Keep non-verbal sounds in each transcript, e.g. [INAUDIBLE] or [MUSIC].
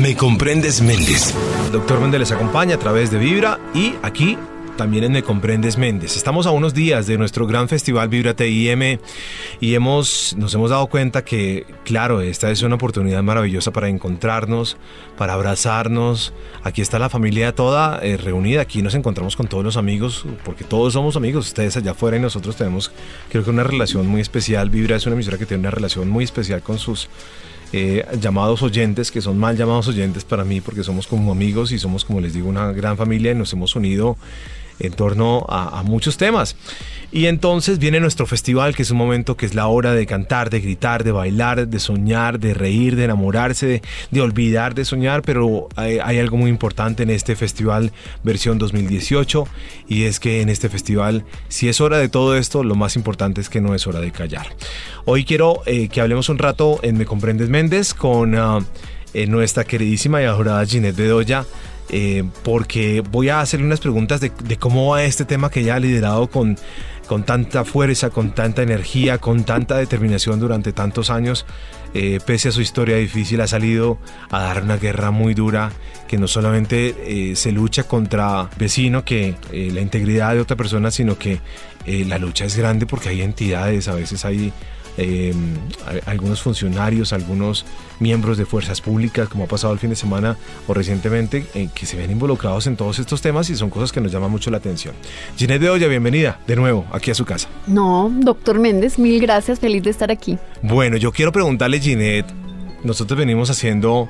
Me comprendes Méndez. Doctor Méndez les acompaña a través de Vibra y aquí también en Me Comprendes Méndez. Estamos a unos días de nuestro gran festival Vibra TIM y hemos, nos hemos dado cuenta que, claro, esta es una oportunidad maravillosa para encontrarnos, para abrazarnos. Aquí está la familia toda eh, reunida, aquí nos encontramos con todos los amigos, porque todos somos amigos, ustedes allá afuera y nosotros tenemos, creo que una relación muy especial. Vibra es una emisora que tiene una relación muy especial con sus eh, llamados oyentes, que son mal llamados oyentes para mí, porque somos como amigos y somos, como les digo, una gran familia y nos hemos unido en torno a, muchos temas. Y entonces viene nuestro festival, que es un momento que es la hora de cantar, de gritar, de bailar, de soñar, de reír, de enamorarse, de, olvidar de soñar, pero hay, algo muy importante en este festival versión 2018 y es que en este festival, si es hora de todo esto, lo más importante es que no es hora de callar. Hoy quiero eh, que hablemos un rato en Me Comprendes Méndez con ah, eh, nuestra queridísima y adorada Ginette Bedoya eh, porque voy a hacerle unas preguntas de, cómo va este tema que ella ha liderado con, con tanta fuerza, con tanta energía, con tanta determinación durante tantos años. Eh, pese a su historia difícil, ha salido a dar una guerra muy dura que no solamente eh, se lucha contra vecino, que la integridad de otra persona, sino que la lucha es grande porque hay entidades, a veces hay eh, algunos funcionarios, algunos miembros de fuerzas públicas, como ha pasado el fin de semana o recientemente, eh, que se ven involucrados en todos estos temas y son cosas que nos llaman mucho la atención. Ginette de Olla, bienvenida de nuevo aquí a su casa. No, doctor Méndez, mil gracias, feliz de estar aquí. Bueno, yo quiero preguntarle, Ginette, nosotros venimos haciendo,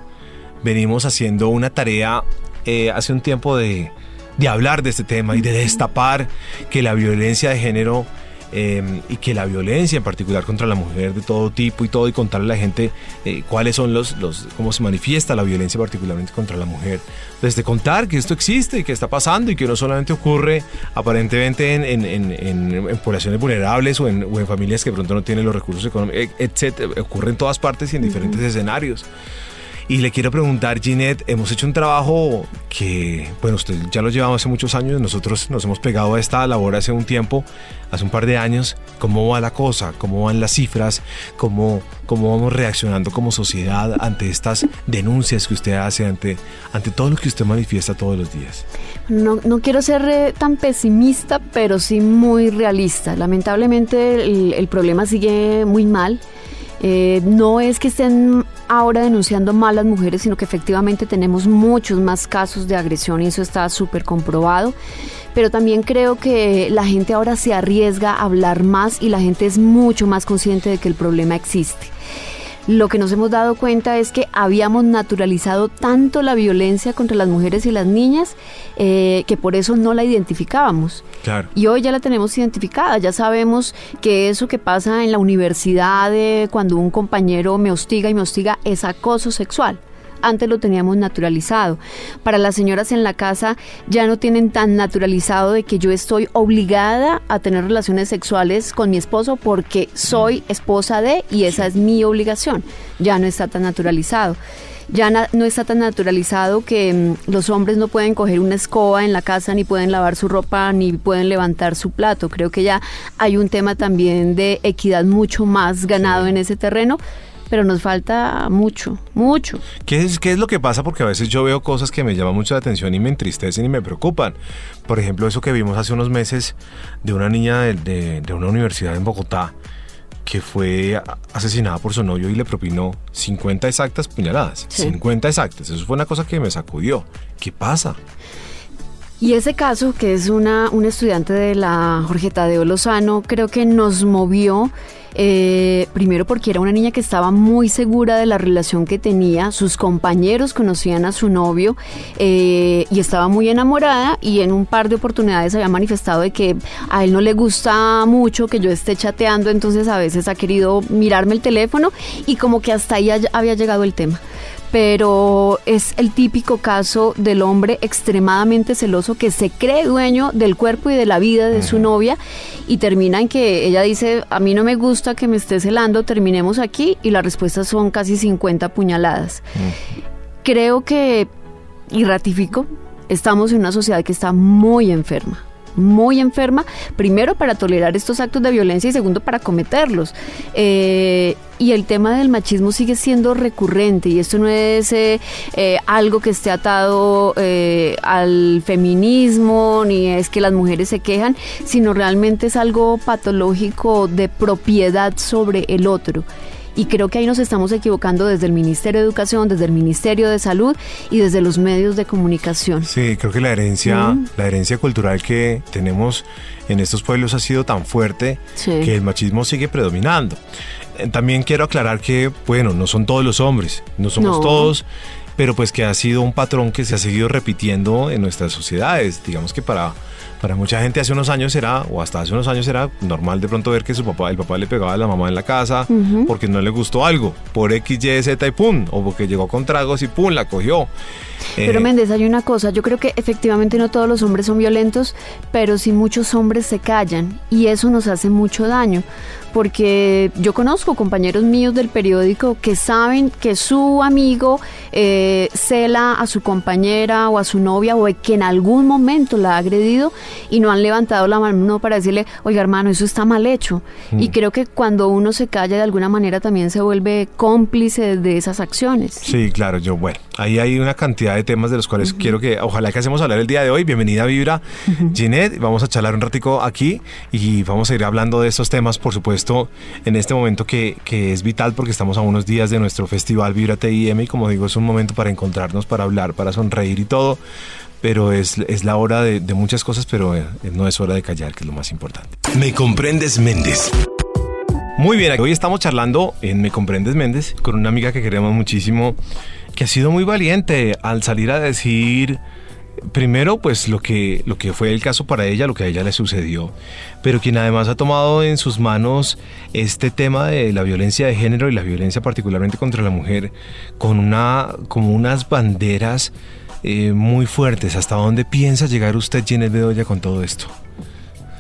venimos haciendo una tarea eh, hace un tiempo de, de hablar de este tema y de destapar que la violencia de género Em, y que la violencia en particular contra la mujer de todo tipo y todo y contarle a la gente eh, cuáles son los, los, cómo se manifiesta la violencia particularmente contra la mujer. Desde contar que esto existe y que está pasando y que no solamente ocurre aparentemente en, en, en, en poblaciones vulnerables o, o en, familias que pronto no tienen los recursos económicos, etc. Ocurre en todas partes y en diferentes escenarios. Y le quiero preguntar, Ginette, hemos hecho un trabajo que, bueno, usted ya lo llevamos hace muchos años, nosotros nos hemos pegado a esta labor hace un tiempo, hace un par de años. ¿Cómo va la cosa? ¿Cómo van las cifras? ¿Cómo, cómo vamos reaccionando como sociedad ante estas denuncias que usted hace, ante, ante todo lo que usted manifiesta todos los días? No, no quiero ser eh, tan pesimista, pero sí muy realista. Lamentablemente el, el problema sigue muy mal. Eh, no es que estén ahora denunciando mal las mujeres, sino que efectivamente tenemos muchos más casos de agresión y eso está súper comprobado. Pero también creo que la gente ahora se arriesga a hablar más y la gente es mucho más consciente de que el problema existe lo que nos hemos dado cuenta es que habíamos naturalizado tanto la violencia contra las mujeres y las niñas eh, que por eso no la identificábamos. Claro. Y hoy ya la tenemos identificada, ya sabemos que eso que pasa en la universidad de cuando un compañero me hostiga y me hostiga es acoso sexual antes lo teníamos naturalizado. Para las señoras en la casa ya no tienen tan naturalizado de que yo estoy obligada a tener relaciones sexuales con mi esposo porque soy esposa de y esa es mi obligación. Ya no está tan naturalizado ya no está tan naturalizado que mm, los hombres no pueden coger una escoba en la casa, ni pueden lavar su ropa, ni pueden levantar su plato. Creo que ya hay un tema también de equidad mucho más ganado en ese terreno pero nos falta mucho, mucho. ¿Qué es, ¿Qué es lo que pasa? Porque a veces yo veo cosas que me llaman mucho la atención y me entristecen y me preocupan. Por ejemplo, eso que vimos hace unos meses de una niña de, una universidad en Bogotá que fue asesinada por su novio y le propinó 50 exactas puñaladas. 50 exactas. Eso fue una cosa que me sacudió. ¿Qué pasa? Y ese caso, que es una, una estudiante de la Jorge Tadeo Lozano, creo que nos movió eh, primero porque era una niña que estaba muy segura de la relación que tenía, sus compañeros conocían a su novio eh, y estaba muy enamorada y en un par de oportunidades había manifestado de que a él no le gusta mucho que yo esté chateando, entonces a veces ha querido mirarme el teléfono y como que hasta ahí había llegado el tema pero es el típico caso del hombre extremadamente celoso que se cree dueño del cuerpo y de la vida de su novia y termina en que ella dice, a mí no me gusta que me esté celando, terminemos aquí y la respuesta son casi 50 puñaladas. Creo que, y ratifico, estamos en una sociedad que está muy enferma muy enferma, primero para tolerar estos actos de violencia y segundo para cometerlos. Eh, y el tema del machismo sigue siendo recurrente y esto no es eh, eh, algo que esté atado al feminismo ni es que las mujeres se quejan, sino realmente es algo patológico de propiedad sobre el otro. Y creo que ahí nos estamos equivocando desde el Ministerio de Educación, desde el Ministerio de Salud y desde los medios de comunicación. Sí, creo que la herencia, la herencia cultural que tenemos en estos pueblos ha sido tan fuerte que el machismo sigue predominando. Eh, también quiero aclarar que, bueno, no son todos los hombres, no somos todos, pero pues que ha sido un patrón que se ha seguido repitiendo en nuestras sociedades. Digamos que para para mucha gente hace unos años era, o hasta hace unos años era normal de pronto ver que su papá, el papá le pegaba a la mamá en la casa porque no le gustó algo, por X, Y, Z y pum, o porque llegó con tragos y pum, la cogió. Pero eh, Méndez, hay una cosa, yo creo que efectivamente no todos los hombres son violentos, pero sí muchos hombres se callan y eso nos hace mucho daño porque yo conozco compañeros míos del periódico que saben que su amigo eh, cela a su compañera o a su novia o que en algún momento la ha agredido y no han levantado la mano para decirle, oiga hermano, eso está mal hecho. Y mm. creo que cuando uno se calla de alguna manera también se vuelve cómplice de esas acciones. Sí, claro, yo, bueno, ahí hay una cantidad de temas de los cuales quiero que, ojalá que hacemos hablar el día de hoy. Bienvenida Vibra, Ginette, vamos a charlar un ratico aquí y vamos a ir hablando de estos temas, por supuesto en este momento que, que, es vital porque estamos a unos días de nuestro festival Vibra TIM y como digo, es un momento para encontrarnos, para hablar, para sonreír y todo, pero es, es la hora de, de muchas cosas, pero eh, no es hora de callar, que es lo más importante. Me comprendes Méndez. Muy bien, hoy estamos charlando en Me Comprendes Méndez con una amiga que queremos muchísimo, que ha sido muy valiente al salir a decir primero, pues lo que, lo que fue el caso para ella, lo que a ella le sucedió, pero quien además ha tomado en sus manos este tema de la violencia de género y la violencia particularmente contra la mujer con una, como unas banderas eh, muy fuertes. ¿Hasta dónde piensa llegar usted, Ginés Bedoya, con todo esto?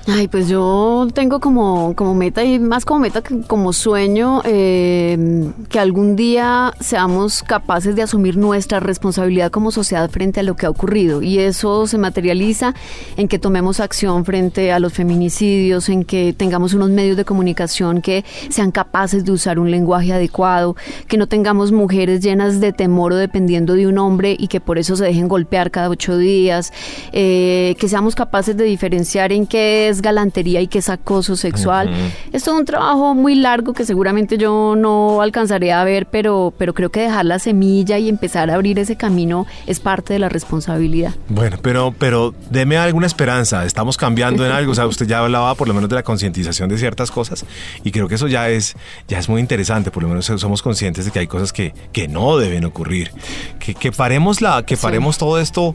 Ay, pues yo tengo como, como meta y más como meta que como sueño eh, que algún día seamos capaces de asumir nuestra responsabilidad como sociedad frente a lo que ha ocurrido. Y eso se materializa en que tomemos acción frente a los feminicidios, en que tengamos unos medios de comunicación que sean capaces de usar un lenguaje adecuado, que no tengamos mujeres llenas de temor o dependiendo de un hombre y que por eso se dejen golpear cada ocho días, eh, que seamos capaces de diferenciar en qué es galantería y que es acoso sexual. Esto es un trabajo muy largo que seguramente yo no alcanzaré a ver, pero, pero creo que dejar la semilla y empezar a abrir ese camino es parte de la responsabilidad. Bueno, pero, pero deme alguna esperanza. Estamos cambiando en algo. O sea, usted ya hablaba por lo menos de la concientización de ciertas cosas y creo que eso ya es, ya es muy interesante. Por lo menos somos conscientes de que hay cosas que, que no deben ocurrir. Que, que paremos, la, que paremos todo esto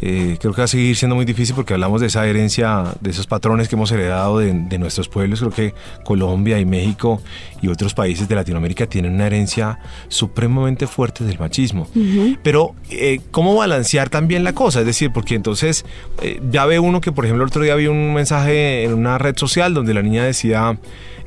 eh, creo que va a seguir siendo muy difícil porque hablamos de esa herencia, de esos patrones que hemos heredado de, nuestros pueblos. Creo que Colombia y México y otros países de Latinoamérica tienen una herencia supremamente fuerte del machismo. Pero, eh, ¿cómo balancear también la cosa? Es decir, porque entonces eh, ya ve uno que, por ejemplo, el otro día vi un mensaje en una red social donde la niña decía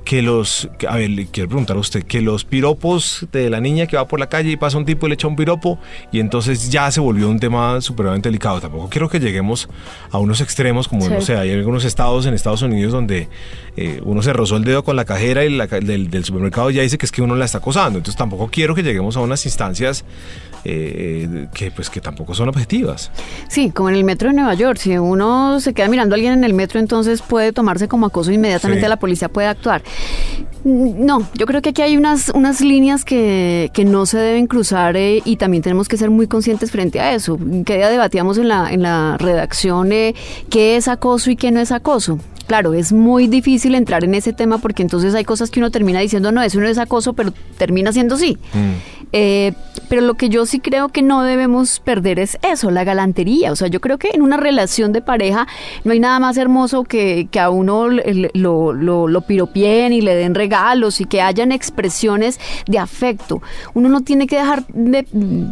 que los, a ver, le quiero preguntar a usted, que los piropos de la niña que va por la calle y pasa un tipo y le echa un piropo y entonces ya se volvió un tema supremamente delicado. Tampoco quiero que lleguemos a unos extremos como, no sé, hay algunos estados en Estados Unidos donde eh, uno se rozó el dedo con la cajera y la, del, del supermercado ya dice que es que uno la está acosando. Entonces tampoco quiero que lleguemos a unas instancias eh, que pues que tampoco son objetivas. Sí, como en el metro de Nueva York, si uno se queda mirando a alguien en el metro, entonces puede tomarse como acoso inmediatamente la policía puede actuar. No, yo creo que aquí hay unas, unas líneas que, que no se deben cruzar eh, y también tenemos que ser muy conscientes frente a eso. Que día debatíamos en la, en la redacción eh, qué es acoso y qué no es acoso. Claro, es muy difícil entrar en ese tema porque entonces hay cosas que uno termina diciendo, no, eso no es acoso, pero termina siendo sí. Mm. Eh, pero lo que yo sí creo que no debemos perder es eso, la galantería. O sea, yo creo que en una relación de pareja no hay nada más hermoso que, que a uno lo, lo, lo, piropien y le den regalos y que hayan expresiones de afecto. Uno no tiene que dejar de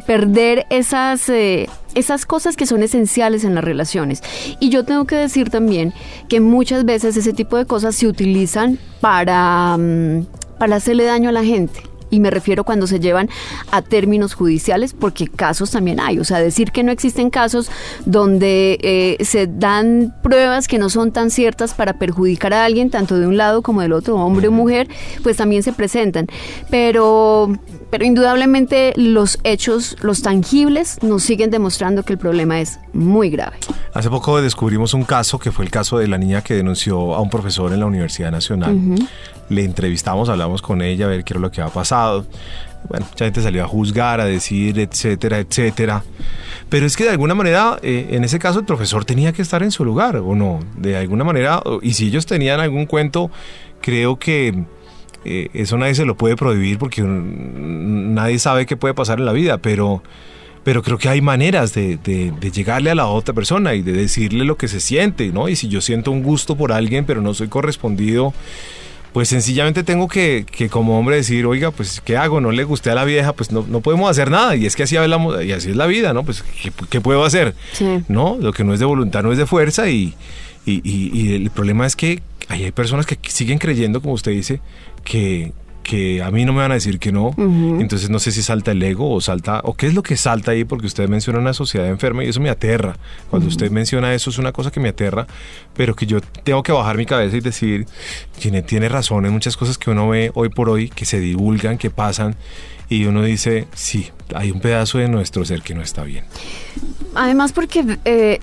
perder esas... Eh, esas cosas que son esenciales en las relaciones. Y yo tengo que decir también que muchas veces ese tipo de cosas se utilizan para, mm, para hacerle daño a la gente Y me refiero cuando se llevan a términos judiciales, porque casos también hay. O sea, decir que no existen casos donde eh, se dan pruebas que no son tan ciertas para perjudicar a alguien, tanto de un lado como del otro, hombre o mujer, pues también se presentan. Pero, pero indudablemente los hechos, los tangibles, nos siguen demostrando que el problema es muy grave. Hace poco descubrimos un caso que fue el caso de la niña que denunció a un profesor en la Universidad Nacional. Le entrevistamos, hablamos con ella a ver qué era lo que había pasado. Bueno, mucha gente salió a juzgar, a decir, etcétera, etcétera. Pero es que de alguna manera, eh, en ese caso, el profesor tenía que estar en su lugar, ¿o no? De alguna manera, y si ellos tenían algún cuento, creo que eh, eso nadie se lo puede prohibir porque nadie sabe qué puede pasar en la vida, pero, pero creo que hay maneras de, de, llegarle a la otra persona y de decirle lo que se siente, ¿no? Y si yo siento un gusto por alguien, pero no soy correspondido, pues sencillamente tengo que, que, como hombre decir, oiga, pues ¿qué hago? No le gusté a la vieja, pues no, no podemos hacer nada. Y es que así hablamos, y así es la vida, ¿no? Pues ¿qué, qué puedo hacer? ¿No? Lo que no es de voluntad no es de fuerza y, y, y, el problema es que hay personas que siguen creyendo, como usted dice, que, que a mí no me van a decir que no, entonces no sé si salta el ego o salta, o qué es lo que salta ahí, porque usted menciona una sociedad enferma y eso me aterra. Cuando usted menciona eso es una cosa que me aterra, pero que yo tengo que bajar mi cabeza y decir, tiene, tiene razón en muchas cosas que uno ve hoy por hoy, que se divulgan, que pasan, y uno dice, sí, hay un pedazo de nuestro ser que no está bien. Además, porque eh,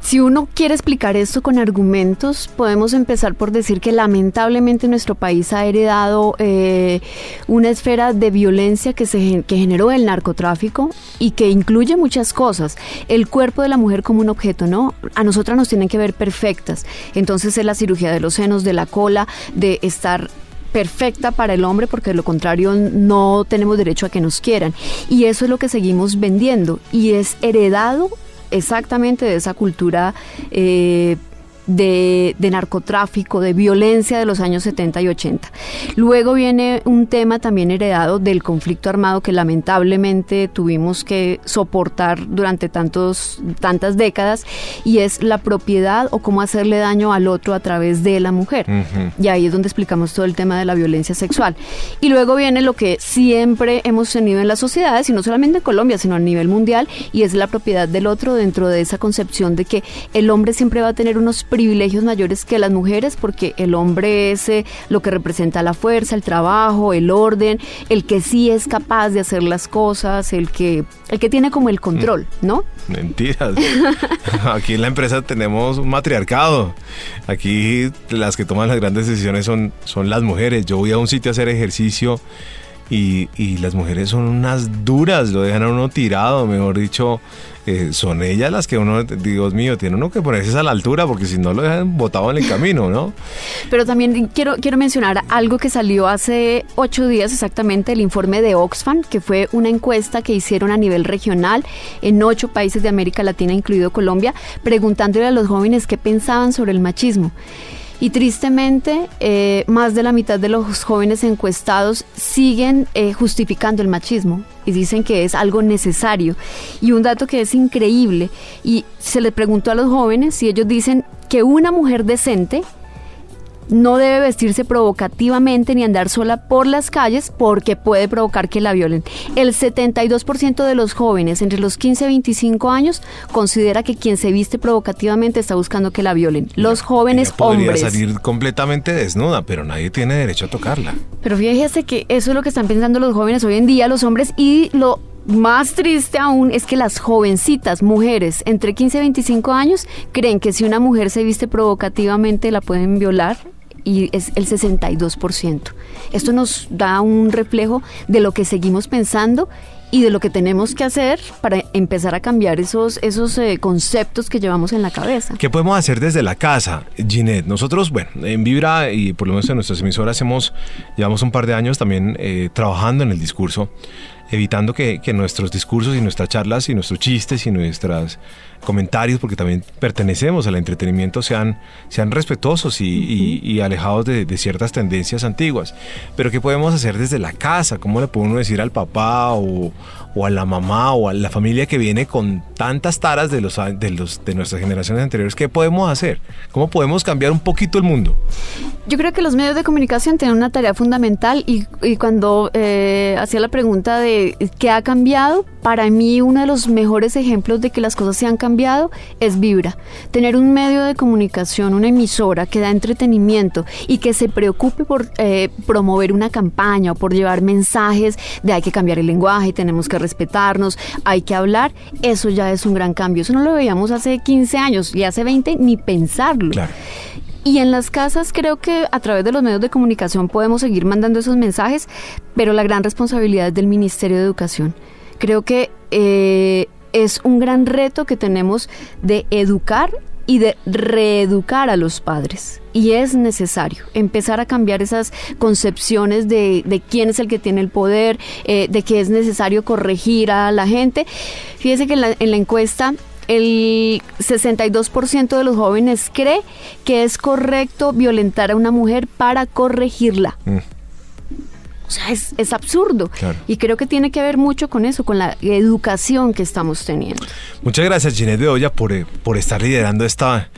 si uno quiere explicar esto con argumentos, podemos empezar por decir que lamentablemente nuestro país ha heredado eh, una esfera de violencia que, se, que generó el narcotráfico y que incluye muchas cosas. El cuerpo de la mujer como un objeto, ¿no? A nosotras nos tienen que ver perfectas. Entonces es la cirugía de los senos, de la cola, de estar perfecta para el hombre porque de lo contrario no tenemos derecho a que nos quieran. Y eso es lo que seguimos vendiendo y es heredado exactamente de esa cultura eh, de, narcotráfico, de violencia de los años 70 y 80. Luego viene un tema también heredado del conflicto armado que lamentablemente tuvimos que soportar durante tantos, tantas décadas y es la propiedad o cómo hacerle daño al otro a través de la mujer. Y ahí es donde explicamos todo el tema de la violencia sexual. Y luego viene lo que siempre hemos tenido en las sociedades, y no solamente en Colombia, sino a nivel mundial, y es la propiedad del otro dentro de esa concepción de que el hombre siempre va a tener unos privilegios mayores que las mujeres porque el hombre es eh, lo que representa la fuerza, el trabajo, el orden, el que sí es capaz de hacer las cosas, el que, el que tiene como el control, ¿no? Mentiras. [LAUGHS] Aquí en la empresa tenemos un matriarcado. Aquí las que toman las grandes decisiones son, son las mujeres. Yo voy a un sitio a hacer ejercicio y, y las mujeres son unas duras, lo dejan a uno tirado, mejor dicho eh, son ellas las que uno, Dios mío, tiene uno que ponerse a la altura porque si no lo dejan botado en el camino, ¿no? Pero también quiero, quiero mencionar algo que salió hace ocho días exactamente, el informe de Oxfam, que fue una encuesta que hicieron a nivel regional en ocho países de América Latina, incluido Colombia, preguntándole a los jóvenes qué pensaban sobre el machismo. Y tristemente, eh, más de la mitad de los jóvenes encuestados siguen eh, justificando el machismo y dicen que es algo necesario. Y un dato que es increíble, y se le preguntó a los jóvenes si ellos dicen que una mujer decente no debe vestirse provocativamente ni andar sola por las calles porque puede provocar que la violen. El 72% de los jóvenes entre los 15 y 25 años considera que quien se viste provocativamente está buscando que la violen. Los jóvenes podría hombres. salir completamente desnuda, pero nadie tiene derecho a tocarla. Pero fíjese que eso es lo que están pensando los jóvenes hoy en día, los hombres, y lo más triste aún es que las jovencitas, mujeres entre 15 y 25 años, creen que si una mujer se viste provocativamente la pueden violar y es el 62%. Esto nos da un reflejo de lo que seguimos pensando y de lo que tenemos que hacer para empezar a cambiar esos, esos eh, conceptos que llevamos en la cabeza. ¿Qué podemos hacer desde la casa, Ginette? Nosotros, bueno, en Vibra y por lo menos en nuestras emisoras hemos, llevamos un par de años también eh, trabajando en el discurso evitando que, nuestros discursos y nuestras charlas y nuestros chistes y nuestros comentarios, porque también pertenecemos al entretenimiento, sean, sean respetuosos y, alejados de, ciertas tendencias antiguas. Pero ¿qué podemos hacer desde la casa? ¿Cómo le puede uno decir al papá o, o a la mamá o a la familia que viene con tantas taras de los de los de nuestras generaciones anteriores, ¿qué podemos hacer? ¿Cómo podemos cambiar un poquito el mundo? Yo creo que los medios de comunicación tienen una tarea fundamental y, cuando eh, hacía la pregunta de qué ha cambiado, para mí uno de los mejores ejemplos de que las cosas se han cambiado es Vibra. Tener un medio de comunicación, una emisora que da entretenimiento y que se preocupe por eh, promover una campaña o por llevar mensajes de hay que cambiar el lenguaje, tenemos que respetarnos, hay que hablar, eso ya es un gran cambio. Eso no lo veíamos hace 15 años y hace 20 ni pensarlo. Y en las casas creo que a través de los medios de comunicación podemos seguir mandando esos mensajes, pero la gran responsabilidad es del Ministerio de Educación. Creo que eh, es un gran reto que tenemos de educar y de reeducar a los padres. Y es necesario empezar a cambiar esas concepciones de, quién es el que tiene el poder, eh, de que es necesario corregir a la gente. Fíjese que en la, en la encuesta el 62% de los jóvenes cree que es correcto violentar a una mujer para corregirla. Mm. O sea, es, absurdo. Y creo que tiene que ver mucho con eso, con la educación que estamos teniendo. Muchas gracias, Ginette Bedoya, por, eh, por estar liderando esta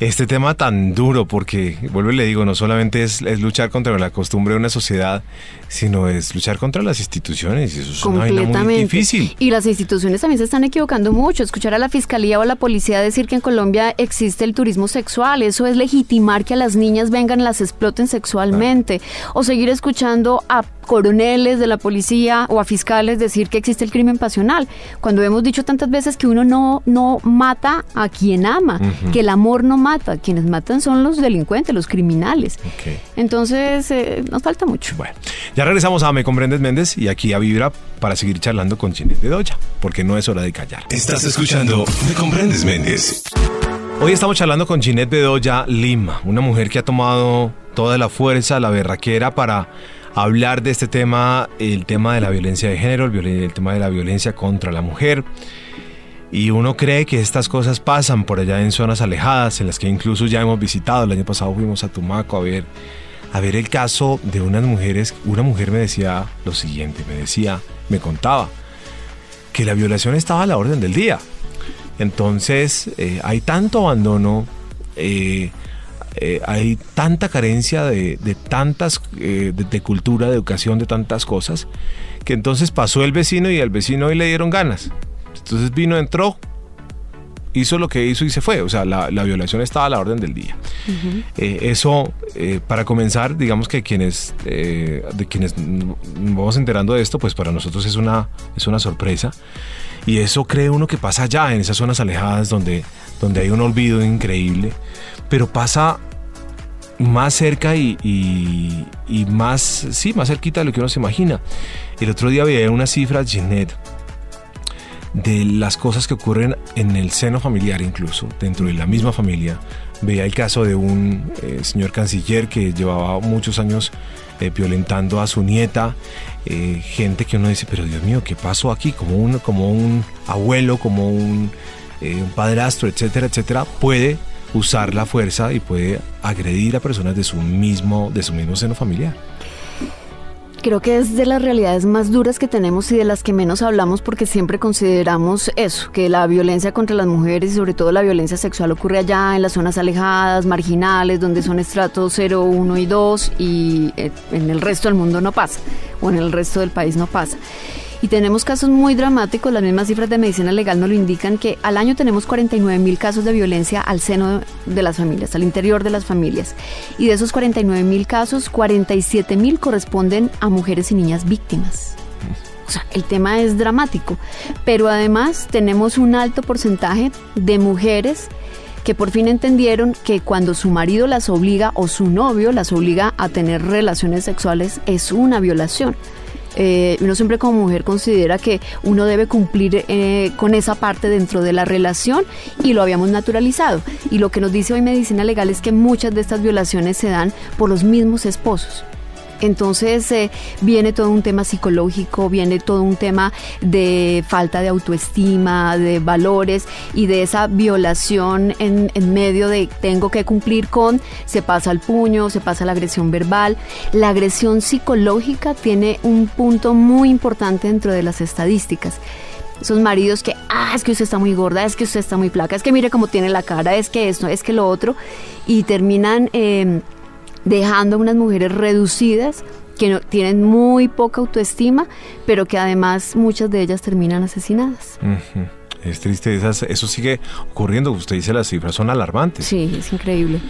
este tema tan duro, porque, vuelvo y le digo, no solamente es, luchar contra la costumbre de una sociedad, sino es luchar contra las instituciones, y eso es una muy difícil. Y las instituciones también se están equivocando mucho. Escuchar a la fiscalía o a la policía decir que en Colombia existe el turismo sexual, eso es legitimar que a las niñas vengan, las exploten sexualmente, o seguir escuchando a coroneles de la policía o a fiscales decir que existe el crimen pasional, cuando hemos dicho tantas veces que uno no, no mata a quien ama, que el amor no mata quienes matan son los delincuentes, los criminales. Entonces, eh, nos falta mucho. Bueno, ya regresamos a Me Comprendes Méndez y aquí a Vibra para seguir charlando con Ginette Bedoya, porque no es hora de callar. Estás escuchando Me Comprendes Méndez. Hoy estamos charlando con Ginette Bedoya Lima, una mujer que ha tomado toda la fuerza, la berraquera para hablar de este tema, el tema de la violencia de género, el tema de la violencia contra la mujer. Y uno cree que estas cosas pasan por allá en zonas alejadas, en las que incluso ya hemos visitado. El año pasado fuimos a Tumaco a ver, a ver el caso de unas mujeres. Una mujer me decía lo siguiente, me decía, me contaba, que la violación estaba a la orden del día. Entonces eh, hay tanto abandono, eh, eh, hay tanta carencia de, tantas, de, de, cultura, de educación, de tantas cosas, que entonces pasó el vecino y al vecino hoy le dieron ganas. Entonces vino, entró, hizo lo que hizo y se fue. O sea, la, violación estaba a la orden del día. Eh, eso, eh, para comenzar, digamos que quienes, eh, de quienes vamos enterando de esto, pues para nosotros es una, es una sorpresa. Y eso cree uno que pasa allá, en esas zonas alejadas donde, donde hay un olvido increíble. Pero pasa más cerca y, y, más, sí, más cerquita de lo que uno se imagina. El otro día veía una cifra, Ginette, de las cosas que ocurren en el seno familiar incluso, dentro de la misma familia. Veía el caso de un eh, señor canciller que llevaba muchos años eh, violentando a su nieta, eh, gente que uno dice, pero Dios mío, ¿qué pasó aquí? Como un, como un abuelo, como un, un padrastro, etcétera, etcétera, puede usar la fuerza y puede agredir a personas de su mismo, de su mismo seno familiar. Creo que es de las realidades más duras que tenemos y de las que menos hablamos porque siempre consideramos eso, que la violencia contra las mujeres y sobre todo la violencia sexual ocurre allá en las zonas alejadas, marginales, donde son estratos 0, 1 y 2 y eh, en el resto del mundo no pasa o en el resto del país no pasa. Y tenemos casos muy dramáticos, las mismas cifras de medicina legal nos lo indican, que al año tenemos 49 mil casos de violencia al seno de las familias, al interior de las familias. Y de esos 49 mil casos, 47 mil corresponden a mujeres y niñas víctimas. O sea, el tema es dramático, pero además tenemos un alto porcentaje de mujeres que por fin entendieron que cuando su marido las obliga o su novio las obliga a tener relaciones sexuales es una violación. Eh, uno siempre como mujer considera que uno debe cumplir eh, con esa parte dentro de la relación y lo habíamos naturalizado. Y lo que nos dice hoy medicina legal es que muchas de estas violaciones se dan por los mismos esposos. Entonces eh, viene todo un tema psicológico, viene todo un tema de falta de autoestima, de valores y de esa violación en, medio de tengo que cumplir con, se pasa al puño, se pasa la agresión verbal. La agresión psicológica tiene un punto muy importante dentro de las estadísticas esos maridos que, ah, es que usted está muy gorda, es que usted está muy flaca, es que mire cómo tiene la cara, es que esto, es que lo otro, y terminan eh, dejando a unas mujeres reducidas que no, tienen muy poca autoestima, pero que además muchas de ellas terminan asesinadas. Es triste, eso sigue ocurriendo. Usted dice las cifras son alarmantes. Sí, es increíble.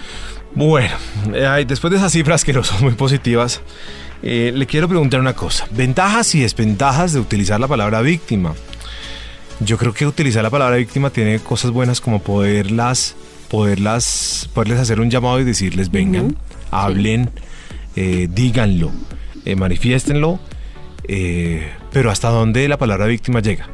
Bueno, eh, después de esas cifras que no son muy positivas, eh, le quiero preguntar una cosa. Ventajas y desventajas de utilizar la palabra víctima. Yo creo que utilizar la palabra víctima tiene cosas buenas como poderlas, poderlas, poderles hacer un llamado y decirles vengan, hablen, eh, díganlo, eh, manifiéstenlo, eh, pero hasta dónde la palabra víctima llega.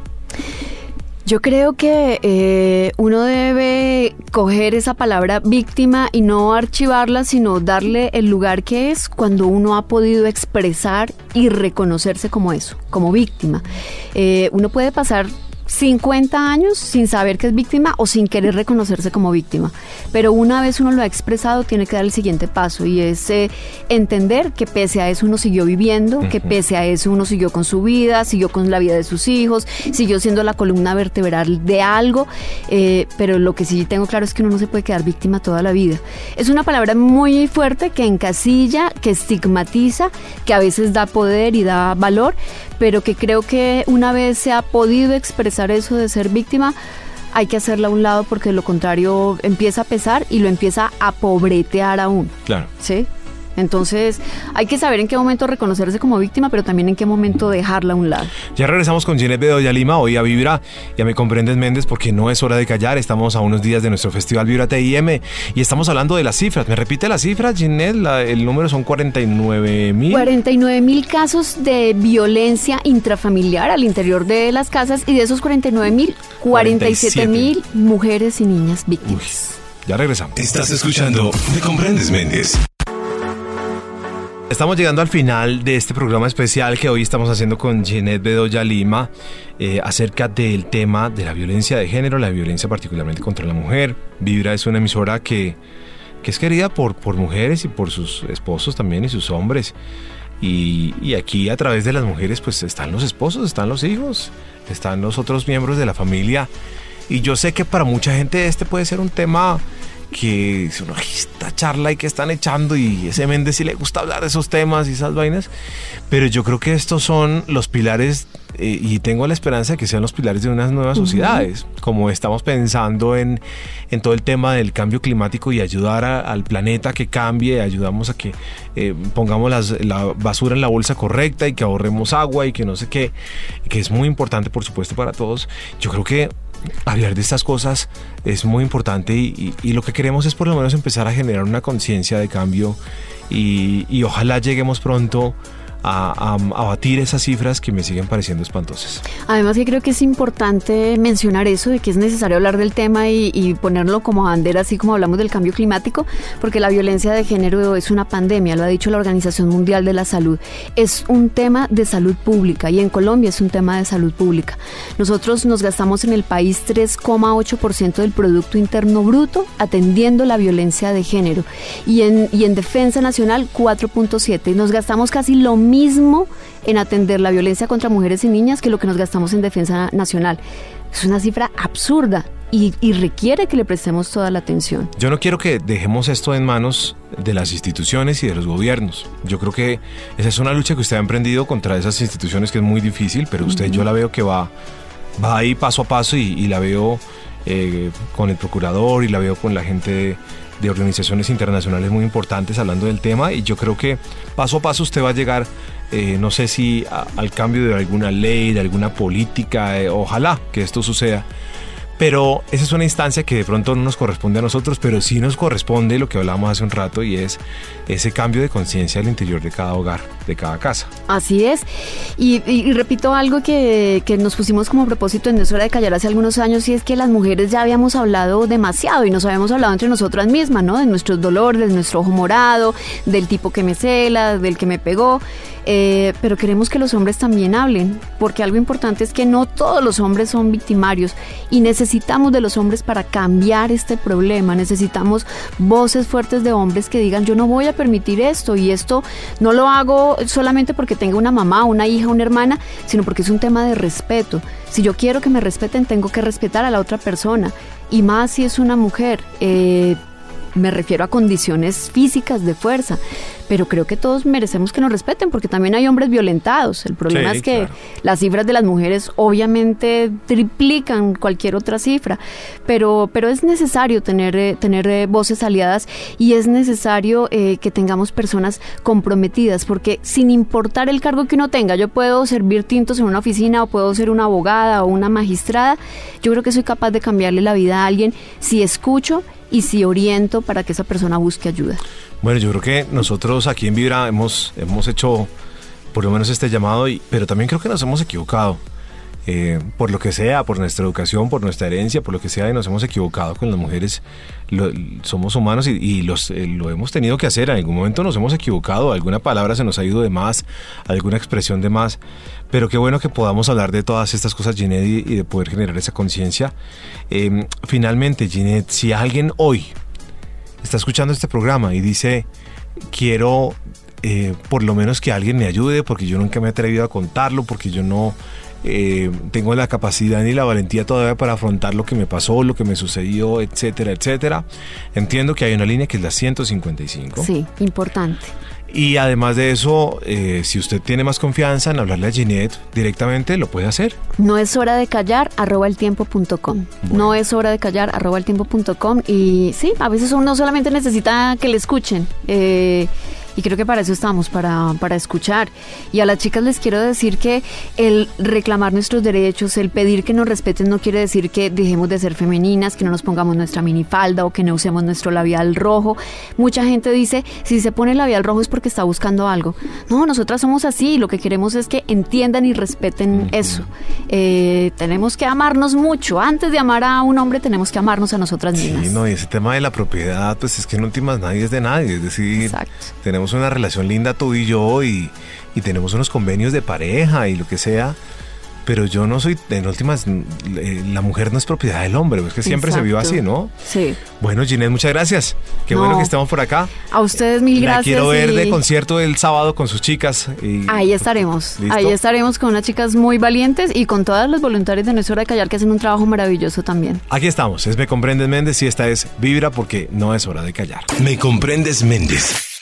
Yo creo que uno debe coger esa palabra víctima y no archivarla, sino darle el lugar que es cuando uno ha podido expresar y reconocerse como eso, como víctima. uno puede pasar 50 años sin saber que es víctima o sin querer reconocerse como víctima. Pero una vez uno lo ha expresado, tiene que dar el siguiente paso y es eh, entender que pese a eso uno siguió viviendo, que pese a eso uno siguió con su vida, siguió con la vida de sus hijos, siguió siendo la columna vertebral de algo, eh, pero lo que sí tengo claro es que uno no se puede quedar víctima toda la vida. Es una palabra muy fuerte que encasilla, que estigmatiza, que a veces da poder y da valor, pero que creo que una vez se ha podido expresar eso de ser víctima, hay que hacerla a un lado porque lo contrario empieza a pesar y lo empieza a pobretear aún. Claro. ¿Sí? Entonces hay que saber en qué momento reconocerse como víctima, pero también en qué momento dejarla a un lado. Ya regresamos con Ginette Bedoya Lima, hoy a Vibra, ya me comprendes Méndez, porque no es hora de callar, estamos a unos días de nuestro festival Vibra TIM y estamos hablando de las cifras. ¿Me repite las cifras, Ginette? el número son 49 mil. 49 mil casos de violencia intrafamiliar al interior de las casas y de esos 49 mil, 47 mil mujeres y niñas víctimas. ya regresamos. Estás escuchando Me Comprendes Méndez. Estamos llegando al final de este programa especial que hoy estamos haciendo con Jeanette Bedoya Lima eh, acerca del tema de la violencia de género, la violencia particularmente contra la mujer. Vibra es una emisora que, que es querida por, por mujeres y por sus esposos también y sus hombres. Y, y, aquí a través de las mujeres pues están los esposos, están los hijos, están los otros miembros de la familia. Y yo sé que para mucha gente este puede ser un tema que es una esta charla y que están echando y ese Méndez sí le gusta hablar de esos temas y esas vainas, pero yo creo que estos son los pilares eh, y tengo la esperanza de que sean los pilares de unas nuevas sociedades, como estamos pensando en, en, todo el tema del cambio climático y ayudar al planeta que cambie, ayudamos a que eh, pongamos la basura en la bolsa correcta y que ahorremos agua y que no sé qué, que es muy importante por supuesto para todos. Yo creo que hablar de estas cosas es muy importante y, lo que queremos es por lo menos empezar a generar una conciencia de cambio y, ojalá lleguemos pronto batir esas cifras que me siguen pareciendo espantosas. Además que creo que es importante mencionar eso de que es necesario hablar del tema y, ponerlo como bandera, así como hablamos del cambio climático, porque la violencia de género es una pandemia, lo ha dicho la Organización Mundial de la Salud. Es un tema de salud pública y en Colombia es un tema de salud pública. Nosotros nos gastamos en el país 3,8% del Producto Interno Bruto atendiendo la violencia de género y en, y en Defensa Nacional 4,7%. Nos gastamos casi lo mismo mismo en atender la violencia contra mujeres y niñas que lo que nos gastamos en defensa nacional. Es una cifra absurda y, requiere que le prestemos toda la atención. Yo no quiero que dejemos esto en manos de las instituciones y de los gobiernos. Yo creo que esa es una lucha que usted ha emprendido contra esas instituciones que es muy difícil, pero usted yo la veo que va, va ahí paso a paso y, la veo eh, con el procurador y la veo con la gente de organizaciones internacionales muy importantes hablando del tema y yo creo que paso a paso usted va a llegar, eh, no sé si al cambio de alguna ley, de alguna política, eh, ojalá que esto suceda, Pero esa es una instancia que de pronto no nos corresponde a nosotros, pero sí nos corresponde lo que hablábamos hace un rato y es ese cambio de conciencia al interior de cada hogar, de cada casa. Así es. Y, repito algo que, que nos pusimos como propósito en Es hora de callar hace algunos años y es que las mujeres ya habíamos hablado demasiado y nos habíamos hablado entre nosotras mismas, ¿no? De nuestros dolores, de nuestro ojo morado, del tipo que me cela, del que me pegó. Eh, pero queremos que los hombres también hablen, porque algo importante es que no todos los hombres son victimarios y necesitamos de los hombres para cambiar este problema. Necesitamos voces fuertes de hombres que digan yo no voy a permitir esto y esto no lo hago solamente porque tenga una mamá, una hija, una hermana, sino porque es un tema de respeto. Si yo quiero que me respeten, tengo que respetar a la otra persona y más si es una mujer. Eh, me refiero a condiciones físicas de fuerza, pero creo que todos merecemos que nos respeten porque también hay hombres violentados. El problema Sí, es que claro. las cifras de las mujeres obviamente triplican cualquier otra cifra, pero, pero es necesario tener, eh, tener eh, voces aliadas y es necesario eh, que tengamos personas comprometidas porque sin importar el cargo que uno tenga, yo puedo servir tintos en una oficina o puedo ser una abogada o una magistrada, yo creo que soy capaz de cambiarle la vida a alguien si escucho y si oriento para que esa persona busque ayuda. Bueno, yo creo que nosotros aquí en Vibra hemos, hemos hecho por lo menos este llamado, y, pero también creo que nos hemos equivocado. Eh, por lo que sea, por nuestra educación, por nuestra herencia, por lo que sea, y nos hemos equivocado con las mujeres. Somos humanos y, los, eh, lo hemos tenido que hacer. En algún momento nos hemos equivocado, alguna palabra se nos ha ido de más, alguna expresión de más. Pero qué bueno que podamos hablar de todas estas cosas, Ginette, y, de poder generar esa conciencia. Eh, finalmente, Ginette, si alguien hoy está escuchando este programa y dice, quiero eh, por lo menos que alguien me ayude, porque yo nunca me he atrevido a contarlo, porque yo no eh, tengo la capacidad ni la valentía todavía para afrontar lo que me pasó, lo que me sucedió, etcétera, etcétera. Entiendo que hay una línea que es la 155. Sí, importante. Y además de eso, eh, si usted tiene más confianza en hablarle a Ginette directamente, lo puede hacer. No es hora de callar, arroba el tiempo.com. No es hora de callar, arroba el tiempo.com. Y sí, a veces uno solamente necesita que le escuchen. Eh, y creo que para eso estamos, para, para escuchar. Y a las chicas les quiero decir que el reclamar nuestros derechos, el pedir que nos respeten, no quiere decir que dejemos de ser femeninas, que no nos pongamos nuestra minifalda o que no usemos nuestro labial rojo. Mucha gente dice, si se pone el labial rojo es porque está buscando algo. No, nosotras somos así y lo que queremos es que entiendan y respeten eso. Eh, tenemos que amarnos mucho. Antes de amar a un hombre, tenemos que amarnos a nosotras mismas. Sí, no, y ese tema de la propiedad, pues es que en últimas nadie es de nadie. Es decir, Exacto. tenemos una relación linda tú y yo y, y tenemos unos convenios de pareja y lo que sea. Pero yo no soy, en últimas, la mujer no es propiedad del hombre, es que siempre se vio Exacto. así, ¿no? Sí. Bueno, Ginette, muchas gracias. Qué No. bueno que estamos por acá. A ustedes mil La gracias. quiero ver de y- concierto el sábado con sus chicas. y- Ahí estaremos, ¿Listo? ahí estaremos con unas chicas muy valientes y con todas las voluntarias de Nuestra Hora de Callar que hacen un trabajo maravilloso también. Aquí estamos, es Me Comprendes Méndez y esta es Vibra porque no es hora de callar. Me comprendes Méndez.